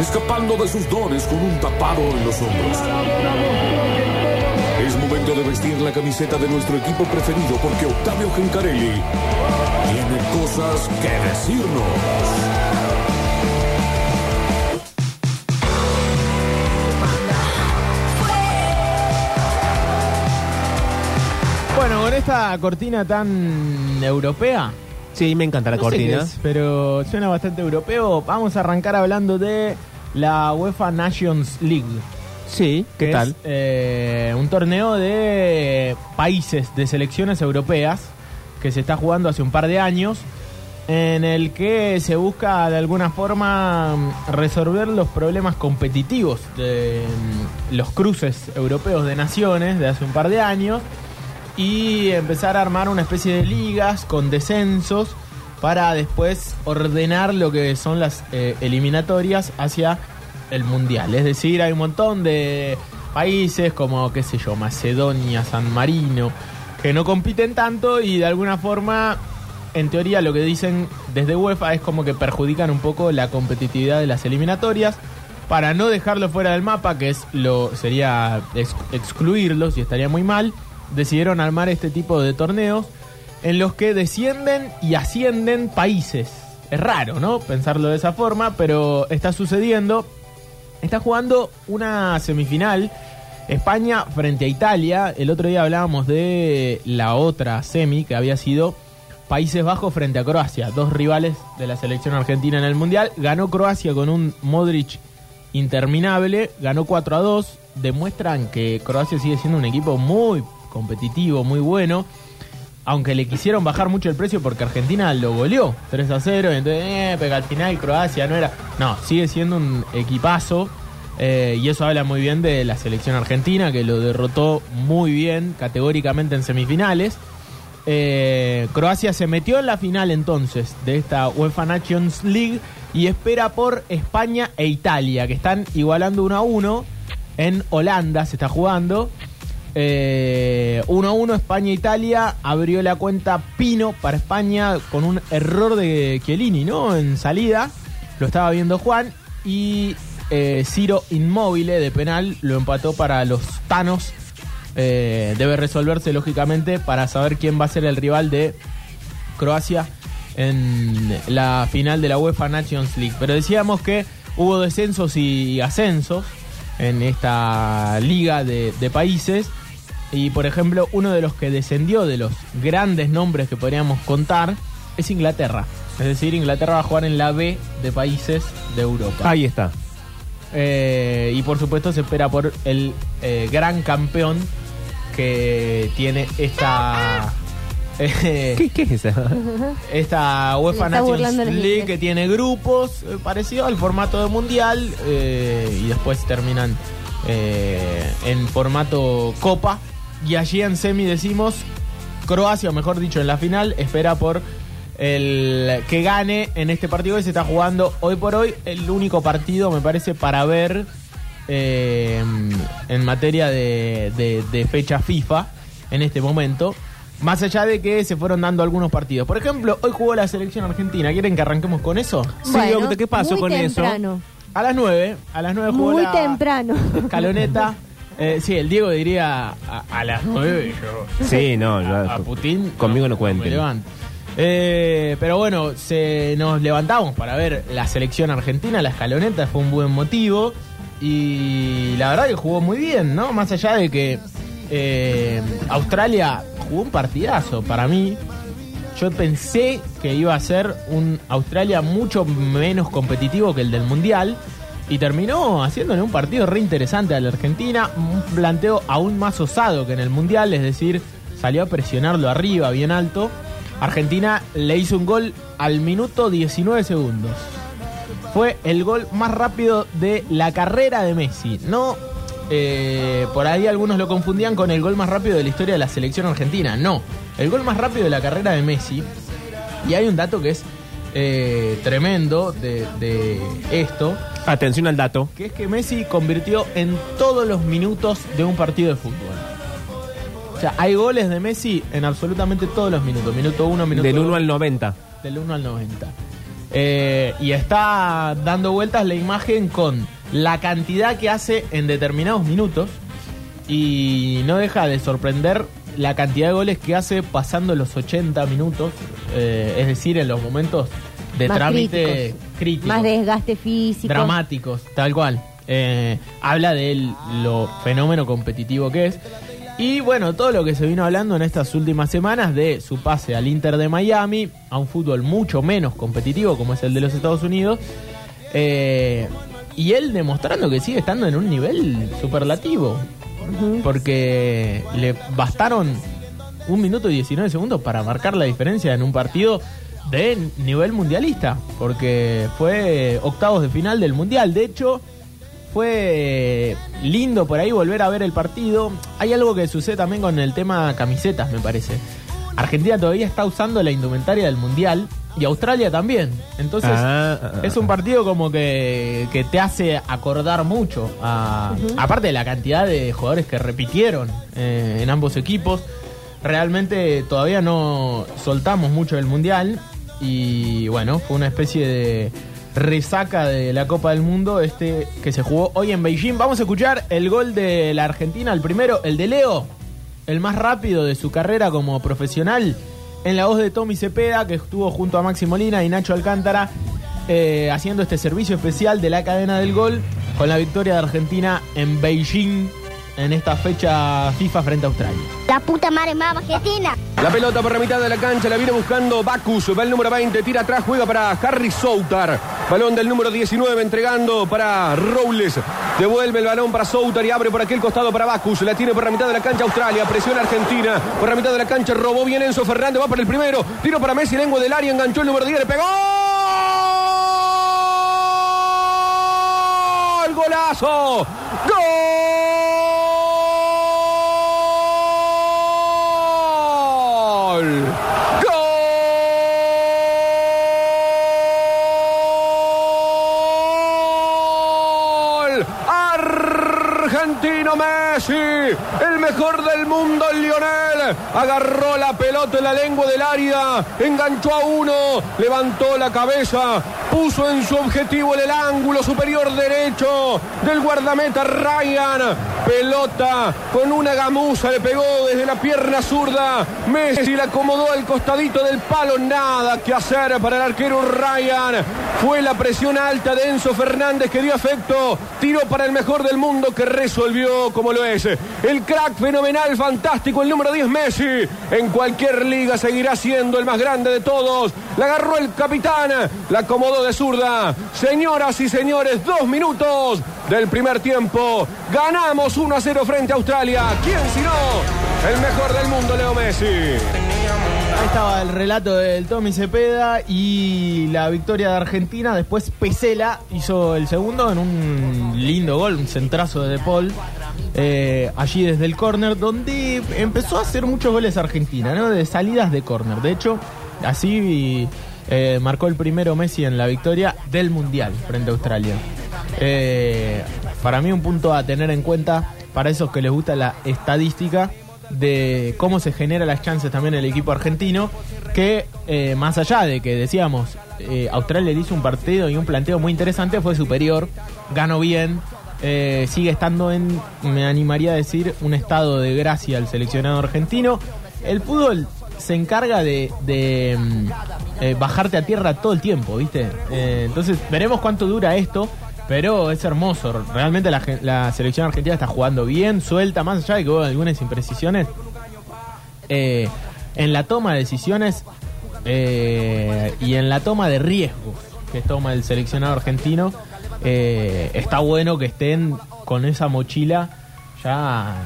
escapando de sus dones con un tapado en los hombros. Es momento de vestir la camiseta de nuestro equipo preferido porque Octavio Gencarelli tiene cosas que decirnos. Bueno, con esta cortina tan europea. Sí, me encanta la no cortina. es, pero suena bastante europeo. Vamos a arrancar hablando de la UEFA Nations League. Sí, ¿qué tal? es, eh, un torneo de países, de selecciones europeas, que se está jugando hace un par de años, en el que se busca de alguna forma resolver los problemas competitivos de mm, los cruces europeos de naciones de hace un par de años y empezar a armar una especie de ligas con descensos para después ordenar lo que son las eh, eliminatorias hacia el mundial. Es decir, hay un montón de países como, qué sé yo, Macedonia, San Marino, que no compiten tanto y de alguna forma, en teoría, lo que dicen desde UEFA es como que perjudican un poco la competitividad de las eliminatorias. Para no dejarlo fuera del mapa, que es lo sería ex- excluirlos y estaría muy mal, decidieron armar este tipo de torneos en los que descienden y ascienden países. Es raro, ¿no? Pensarlo de esa forma, pero está sucediendo. Está jugando una semifinal España frente a Italia. El otro día hablábamos de la otra semi que había sido Países Bajos frente a Croacia, dos rivales de la selección argentina en el Mundial. Ganó Croacia con un Modric interminable, ganó 4 a 2. Demuestran que Croacia sigue siendo un equipo muy competitivo, muy bueno. Aunque le quisieron bajar mucho el precio porque Argentina lo goleó 3 a 0. Y entonces, eh, al final Croacia no era. No, sigue siendo un equipazo. eh, y eso habla muy bien de la selección argentina, que lo derrotó muy bien, categóricamente en semifinales. Eh, Croacia se metió en la final entonces de esta UEFA Nations League y espera por España e Italia, que están igualando 1 a 1. En Holanda se está jugando. Eh, 1 a 1 España-Italia. Abrió la cuenta Pino para España con un error de Chiellini, ¿no? En salida. Lo estaba viendo Juan. Y eh, Ciro Inmóvil de penal lo empató para los Tanos. Eh, debe resolverse lógicamente para saber quién va a ser el rival de Croacia en la final de la UEFA Nations League. Pero decíamos que hubo descensos y ascensos en esta liga de países. Y por ejemplo, uno de los que descendió de los grandes nombres que podríamos contar es Inglaterra. Es decir, Inglaterra va a jugar en la B de países de Europa. Ahí está. Eh, y por supuesto se espera por el eh, gran campeón que tiene esta eh, ¿Qué, qué es esa? esta UEFA Nations League que tiene grupos eh, parecido al formato de mundial eh, y después terminan eh, en formato copa y allí en semi decimos Croacia o mejor dicho en la final espera por el que gane en este partido que se está jugando hoy por hoy el único partido me parece para ver eh, en materia de, de- de fecha FIFA en este momento. Más allá de que se fueron dando algunos partidos. Por ejemplo, hoy jugó la selección argentina. ¿Quieren que arranquemos con eso? Sí, Bueno, ¿qué pasó muy con eso? A las 9. A las 9 jugó Muy la temprano. escaloneta. Eh, sí, el Diego diría a, a las 9 yo. Sí, no, A, yo- a Putin. conmigo no me cuenten. levanto. Eh, pero bueno, se, nos levantamos para ver la selección argentina, la escaloneta, fue un buen motivo. Y la verdad que jugó muy bien, ¿no? Más allá de que eh, Australia jugó un partidazo para mí. Yo pensé que iba a ser un Australia mucho menos competitivo que el del Mundial. Y terminó haciéndole un partido re interesante a la Argentina. Un planteo aún más osado que en el Mundial. Es decir, salió a presionarlo arriba, bien alto. Argentina le hizo un gol al minuto 19 segundos. Fue el gol más rápido de la carrera de Messi. No eh, por ahí algunos lo confundían con el gol más rápido de la historia de la selección argentina. No, el gol más rápido de la carrera de Messi. Y hay un dato que es eh, tremendo de, de esto, Atención al dato. que es que Messi convirtió en todos los minutos de un partido de fútbol. O sea, hay goles de Messi en absolutamente todos los minutos. Minuto 1, minuto Del 1 dos. al 90. Del 1 al 90. Eh, y está dando vueltas la imagen con la cantidad que hace en determinados minutos. Y no deja de sorprender la cantidad de goles que hace pasando los 80 minutos. eh, es decir, en los momentos de Más trámite críticos. críticos. Más desgaste físico. dramáticos, tal cual. Eh, habla de lo fenómeno competitivo que es. Y bueno, todo lo que se vino hablando en estas últimas semanas de su pase al Inter de Miami, a un fútbol mucho menos competitivo como es el de los Estados Unidos. Eh, y él demostrando que sigue estando en un nivel superlativo. Porque le bastaron un minuto y 19 segundos para marcar la diferencia en un partido de nivel mundialista. Porque fue octavos de final del mundial. De hecho, fue lindo por ahí volver a ver el partido. Hay algo que sucede también con el tema camisetas, me parece. Argentina todavía está usando la indumentaria del mundial y Australia también. Entonces, Ah, ah, es un partido como que, que te hace acordar mucho. a- Aparte de la cantidad de jugadores que repitieron eh, en ambos equipos. Realmente todavía no soltamos mucho del mundial. Y bueno, fue una especie de resaca de la Copa del Mundo este que se jugó hoy en Beijing. Vamos a escuchar el gol de la Argentina, el primero, el de Leo, el más rápido de su carrera como profesional, en la voz de Tommy Cepeda, que estuvo junto a Maxi Molina y Nacho Alcántara, eh, haciendo este servicio especial de la cadena del gol con la victoria de Argentina en Beijing en esta fecha FIFA frente a Australia. La puta madre más Argentina. La pelota por la mitad de la cancha, la viene buscando Bacus, va el número 20, tira atrás, juega para Harry Soutar. Balón del número 19 entregando para Robles. Devuelve el balón para Soutar y abre por aquel costado para Bacus. La tiene por la mitad de la cancha Australia, presiona Argentina. Por la mitad de la cancha robó bien Enzo Fernández, va para el primero. Tiro para Messi, lengua del área, enganchó el número 10, le pegó. ¡Gol! ¡Golazo! ¡Gol! El mejor del mundo, Lionel. Agarró la pelota en la lengua del área, enganchó a uno, levantó la cabeza, puso en su objetivo en el ángulo superior derecho del guardameta Ryan. Pelota con una gamuza, le pegó desde la pierna zurda. Messi la acomodó al costadito del palo, nada que hacer para el arquero Ryan. Fue la presión alta de Enzo Fernández que dio efecto. Tiró para el mejor del mundo que resolvió como lo es. El crack fenomenal, fantástico, el número 10 Messi. En cualquier liga seguirá siendo el más grande de todos. La agarró el capitán, la acomodó de zurda. Señoras y señores, dos minutos del primer tiempo. Ganamos 1 a 0 frente a Australia. ¿Quién si no? El mejor del mundo, Leo Messi. Ahí estaba el relato del Tommy Cepeda y la victoria de Argentina. Después Pesela hizo el segundo en un lindo gol, un centrazo de De Paul. eh, allí desde el córner, donde empezó a hacer muchos goles Argentina, ¿no? De salidas de córner. De hecho, así eh, marcó el primero Messi en la victoria del Mundial frente a Australia. Eh, para mí un punto a tener en cuenta para esos que les gusta la estadística de cómo se generan las chances también el equipo argentino, que eh, más allá de que decíamos, eh, Australia le hizo un partido y un planteo muy interesante, fue superior, ganó bien, sigue estando en, me animaría a decir, un estado de gracia el seleccionado argentino. El fútbol se encarga de, mm, bajarte a tierra todo el tiempo, ¿viste? Entonces veremos cuánto dura esto. Pero es hermoso, realmente la, selección argentina está jugando bien, suelta, más allá de que hubo algunas imprecisiones. eh, en la toma de decisiones eh, y en la toma de riesgos que toma el seleccionado argentino, eh, está bueno que estén con esa mochila ya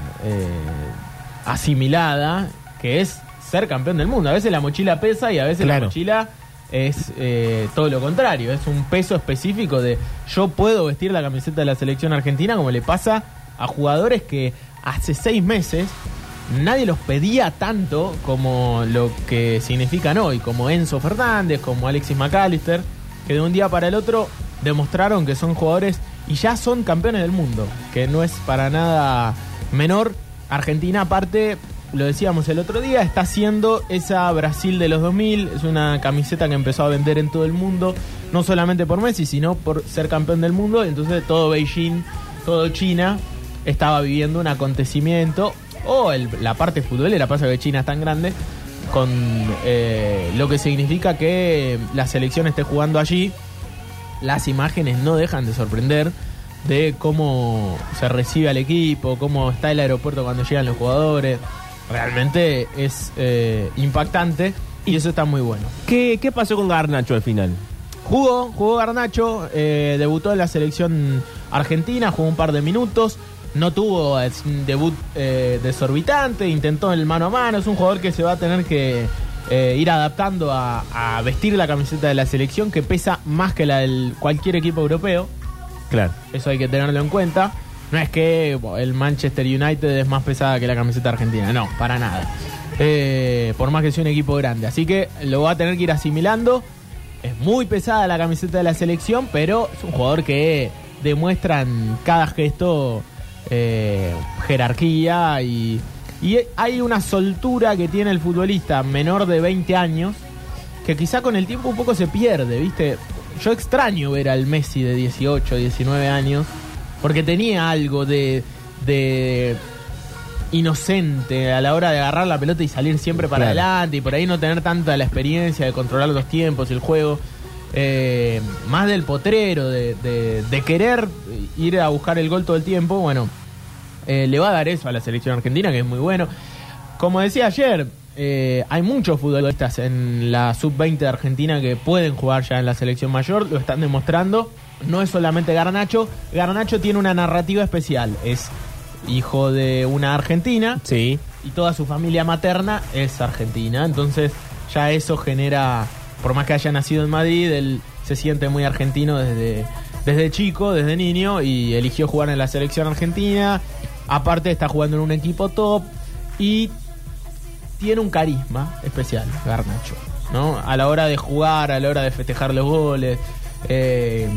asimilada, que es ser campeón del mundo. A veces la mochila pesa y a veces la mochila es eh, todo lo contrario, es un peso específico de yo puedo vestir la camiseta de la selección argentina como le pasa a jugadores que hace seis meses nadie los pedía tanto como lo que significan hoy, como Enzo Fernández, como Alexis McAllister, que de un día para el otro demostraron que son jugadores y ya son campeones del mundo, que no es para nada menor. Argentina aparte, lo decíamos el otro día, está haciendo esa Brasil de los 2000, es una camiseta que empezó a vender en todo el mundo, no solamente por Messi, sino por ser campeón del mundo, entonces todo Beijing, todo China estaba viviendo un acontecimiento, o el- la parte futbolera, pasa que China es tan grande, con eh, lo que significa que la selección esté jugando allí, las imágenes no dejan de sorprender de cómo se recibe al equipo, cómo está el aeropuerto cuando llegan los jugadores. Realmente es eh, impactante y eso está muy bueno. ¿Qué, qué pasó con Garnacho al final? Jugó, jugó Garnacho, eh, debutó en la selección argentina, jugó un par de minutos, no tuvo un debut eh, desorbitante, intentó el mano a mano, es un jugador que se va a tener que eh, ir adaptando a, a vestir la camiseta de la selección que pesa más que la del cualquier equipo europeo. Claro. Eso hay que tenerlo en cuenta. No es que el Manchester United es más pesada que la camiseta argentina. No, para nada. Eh, por más que sea un equipo grande. Así que lo va a tener que ir asimilando. Es muy pesada la camiseta de la selección, pero es un jugador que demuestra en cada gesto eh, jerarquía y, y hay una soltura que tiene el futbolista menor de 20 años que quizá con el tiempo un poco se pierde, ¿viste? Yo extraño ver al Messi de 18, 19 años, porque tenía algo de, de inocente a la hora de agarrar la pelota y salir siempre para Claro. adelante y por ahí no tener tanta la experiencia de controlar los tiempos y el juego. Eh, más del potrero, de, de- de querer ir a buscar el gol todo el tiempo, bueno, eh, le va a dar eso a la selección argentina, que es muy bueno. Como decía ayer, eh, hay muchos futbolistas en la sub-20 de Argentina que pueden jugar ya en la selección mayor, lo están demostrando. No es solamente Garnacho, Garnacho tiene una narrativa especial, es hijo de una argentina Sí. y toda su familia materna es argentina. Entonces ya eso genera, por más que haya nacido en Madrid, él se siente muy argentino desde, desde chico, desde niño, y eligió jugar en la selección argentina. Aparte está jugando en un equipo top y tiene un carisma especial, Garnacho. ¿no? A la hora de jugar, a la hora de festejar los goles. Eh,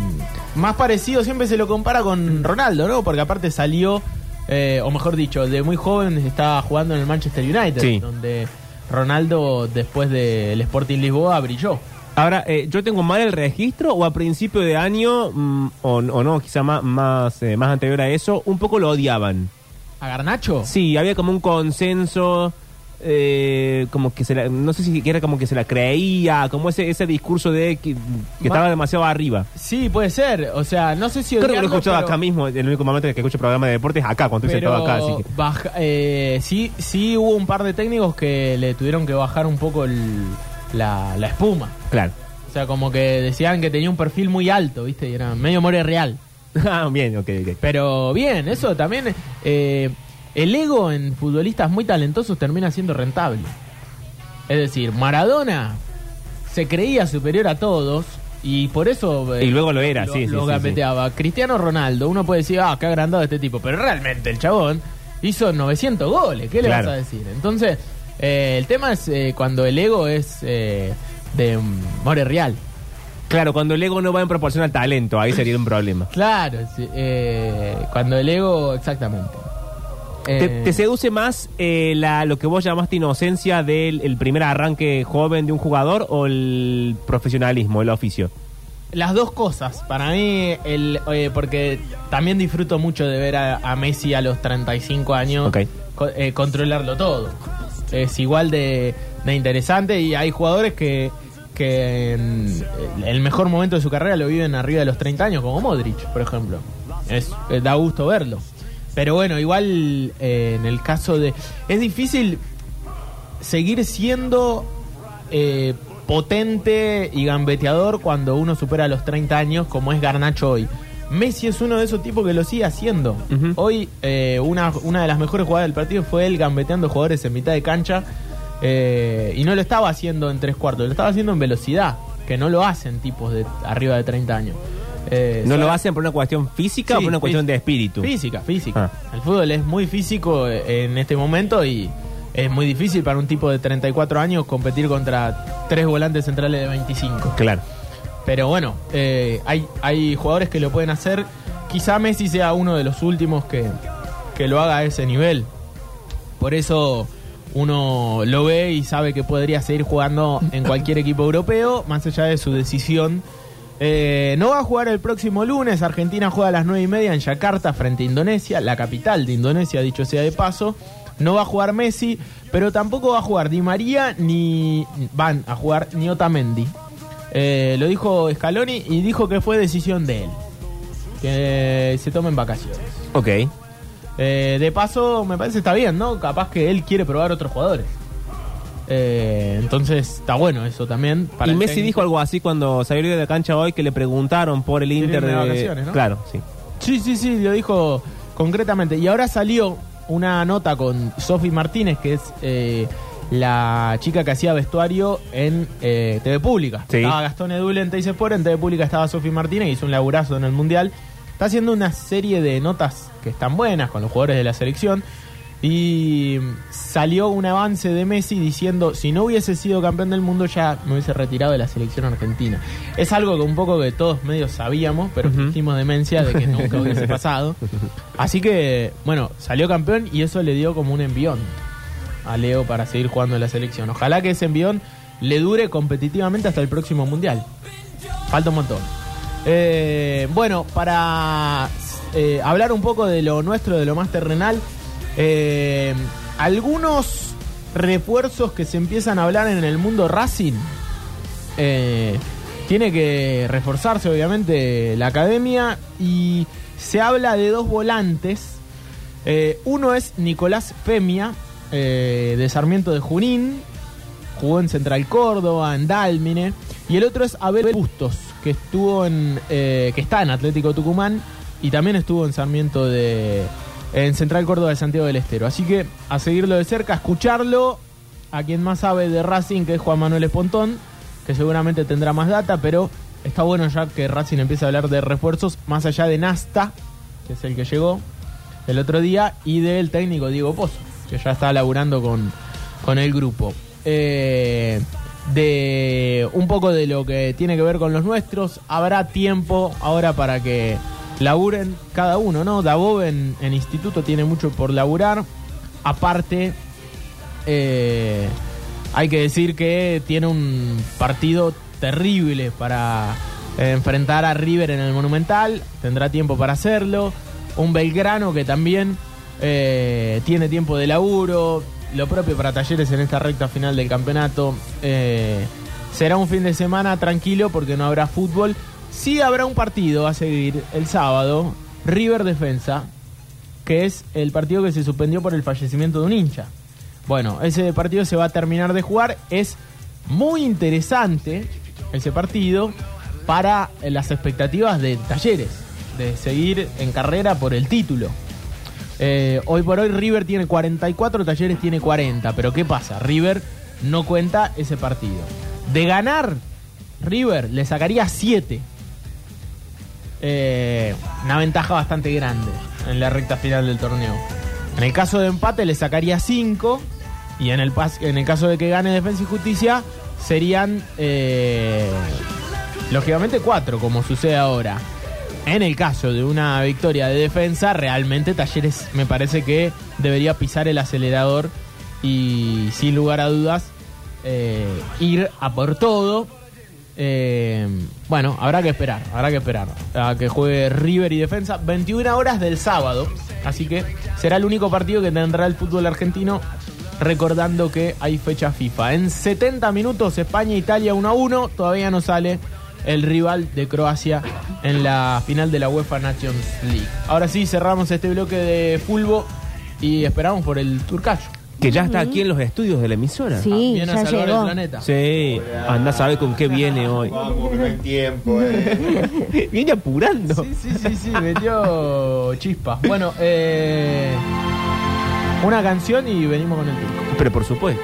más parecido siempre se lo compara con Ronaldo, ¿no? Porque aparte salió, eh, o mejor dicho, de muy joven estaba jugando en el Manchester United, Sí. donde Ronaldo después del Sporting Lisboa brilló. Ahora, eh, ¿yo tengo mal el registro o a principio de año, mm, o, o no, quizá más, más, eh, más anterior a eso, un poco lo odiaban? ¿A Garnacho? Sí, había como un consenso, eh, como que se la, no sé si era como que se la creía, como ese, ese discurso de que, estaba demasiado arriba. Sí, puede ser. O sea, no sé si Creo que lo he escuchado pero- acá mismo, el único momento en que escucho programa de deportes es acá, cuando estoy sentado acá. Así que, baja- eh, sí, sí hubo un par de técnicos que le tuvieron que bajar un poco el- la, la espuma. claro. O sea, como que decían que tenía un perfil muy alto, ¿viste? Y era medio more real. Ah, bien, ok, ok. Pero bien, eso también. eh, el ego en futbolistas muy talentosos termina siendo rentable. Es decir, Maradona se creía superior a todos y por eso. eh, Y luego lo era, lo, sí, sí, lo sí. Cristiano Ronaldo, uno puede decir, ah, qué agrandado este tipo, pero realmente el chabón hizo 900 goles. ¿Qué le Claro. vas a decir? Entonces, eh, el tema es eh, cuando el ego es eh, de mm, more real. Claro, cuando el ego no va en proporción al talento, ahí sería un problema. Claro, sí, eh, cuando el ego, exactamente. ¿Te, Eh, te seduce más eh, la, lo que vos llamaste inocencia del el primer arranque joven de un jugador o el profesionalismo, el oficio? Las dos cosas. Para mí, el, eh, porque también disfruto mucho de ver a, a Messi a los 35 años Ok. co- eh, controlarlo todo. Es igual de, de interesante y hay jugadores que, que en el mejor momento de su carrera lo viven arriba de los 30 años, como Modric, por ejemplo. Es, da gusto verlo. Pero bueno, igual eh, en el caso de... Es difícil seguir siendo eh, potente y gambeteador cuando uno supera los 30 años, como es Garnacho hoy. Messi es uno de esos tipos que lo sigue haciendo. Hoy, eh, una, una de las mejores jugadas del partido fue él gambeteando jugadores en mitad de cancha. eh, y no lo estaba haciendo en tres cuartos, lo estaba haciendo en velocidad, que no lo hacen tipos de arriba de 30 años. Eh, ¿No lo hacen por una cuestión física o por una cuestión de espíritu? Física, física. Ah. El fútbol es muy físico eh, en este momento y es muy difícil para un tipo de 34 años competir contra tres volantes centrales de 25. Claro. Pero bueno, eh, hay, hay jugadores que lo pueden hacer. Quizá Messi sea uno de los últimos que, que lo haga a ese nivel. Por eso uno lo ve y sabe que podría seguir jugando en cualquier equipo europeo, más allá de su decisión. Eh, no va a jugar el próximo lunes. Argentina juega a las 9 y media en Yakarta frente a Indonesia, la capital de Indonesia, dicho sea de paso. No va a jugar Messi, pero tampoco va a jugar Di María ni van a jugar ni Otamendi. Eh, lo dijo Scaloni y dijo que fue decisión de él. Que se tomen vacaciones. Ok. Eh, de paso, me parece está bien, ¿no? Capaz que él quiere probar otros jugadores. Eh, entonces, está bueno eso también. para y Messi técnico. dijo algo así cuando salió de la cancha hoy que le preguntaron por el Inter de... de vacaciones, ¿no? Claro, sí. Sí, sí, sí, lo dijo concretamente. Y ahora salió una nota con Sofi Martínez, que es eh, la chica que hacía vestuario en eh, TV Pública. Sí. Estaba Gastón Edul en Teis Sport, en TV Pública estaba Sofi Martínez, hizo un laburazo en el Mundial. Está haciendo una serie de notas que están buenas con los jugadores de la selección. Y salió un avance de Messi diciendo, si no hubiese sido campeón del mundo ya me hubiese retirado de la selección argentina. Es algo que un poco que todos medios sabíamos, pero hicimos demencia de que nunca hubiese pasado. Así que, bueno, salió campeón y eso le dio como un envión a Leo para seguir jugando en la selección. Ojalá que ese envión le dure competitivamente hasta el próximo mundial. Falta un montón. Eh, bueno, para eh, hablar un poco de lo nuestro, de lo más terrenal, eh, algunos refuerzos que se empiezan a hablar en el mundo Racing. eh, tiene que reforzarse, obviamente, la academia y se habla de dos volantes. Eh, uno es Nicolás Femia, de Sarmiento de Junín, jugó en Central Córdoba, en Dálmine, y el otro es Abel Bustos, que estuvo en, que está en Atlético Tucumán y también estuvo en Sarmiento de, en Central Córdoba de Santiago del Estero. Así que a seguirlo de cerca, a escucharlo, a quien más sabe de Racing, que es Juan Manuel Espontón, que seguramente tendrá más data, pero está bueno ya que Racing empiece a hablar de refuerzos más allá de Nasta, que es el que llegó el otro día, y del técnico Diego Pozo, que ya está laburando con, con el grupo. Eh, de un poco de lo que tiene que ver con los nuestros, habrá tiempo ahora para que laburen cada uno, ¿no? En, en instituto tiene mucho por laburar. Aparte, eh, hay que decir que tiene un partido terrible para eh, enfrentar a River en el Monumental. Tendrá tiempo para hacerlo. Un Belgrano que también eh, tiene tiempo de laburo. Lo propio para Talleres en esta recta final del campeonato. Eh, será un fin de semana tranquilo porque no habrá fútbol. Sí habrá un partido a seguir el sábado. River Defensa, que es el partido que se suspendió por el fallecimiento de un hincha. Bueno, ese partido se va a terminar de jugar. Es muy interesante ese partido para las expectativas de Talleres, de seguir en carrera por el título. Eh, hoy por hoy River tiene 44, Talleres tiene 40. Pero ¿qué pasa? River no cuenta ese partido. De ganar, River le sacaría 7. Eh, una ventaja bastante grande en la recta final del torneo. En el caso de empate le sacaría 5 y en el, en el caso de que gane Defensa y Justicia serían eh, lógicamente 4 como sucede ahora. En el caso de una victoria de defensa, realmente Talleres me parece que debería pisar el acelerador y sin lugar a dudas eh, ir a por todo. Eh, bueno, habrá que esperar, habrá que esperar a que juegue River y Defensa 21 horas del sábado, así que será el único partido que tendrá el fútbol argentino recordando que hay fecha FIFA. En 70 minutos España-Italia 1 a 1, todavía no sale el rival de Croacia en la final de la UEFA Nations League. Ahora sí, cerramos este bloque de fútbol y esperamos por el Turcayo. Que ya está aquí en los estudios de la emisora. Sí, Viene a ya salvar llegó. el planeta. Sí, anda a saber con qué viene hoy. Vamos, que no hay tiempo, eh. Viene apurando. Sí, sí, sí, sí, metió chispa. Bueno, eh, una canción y venimos con el turco. Pero por supuesto.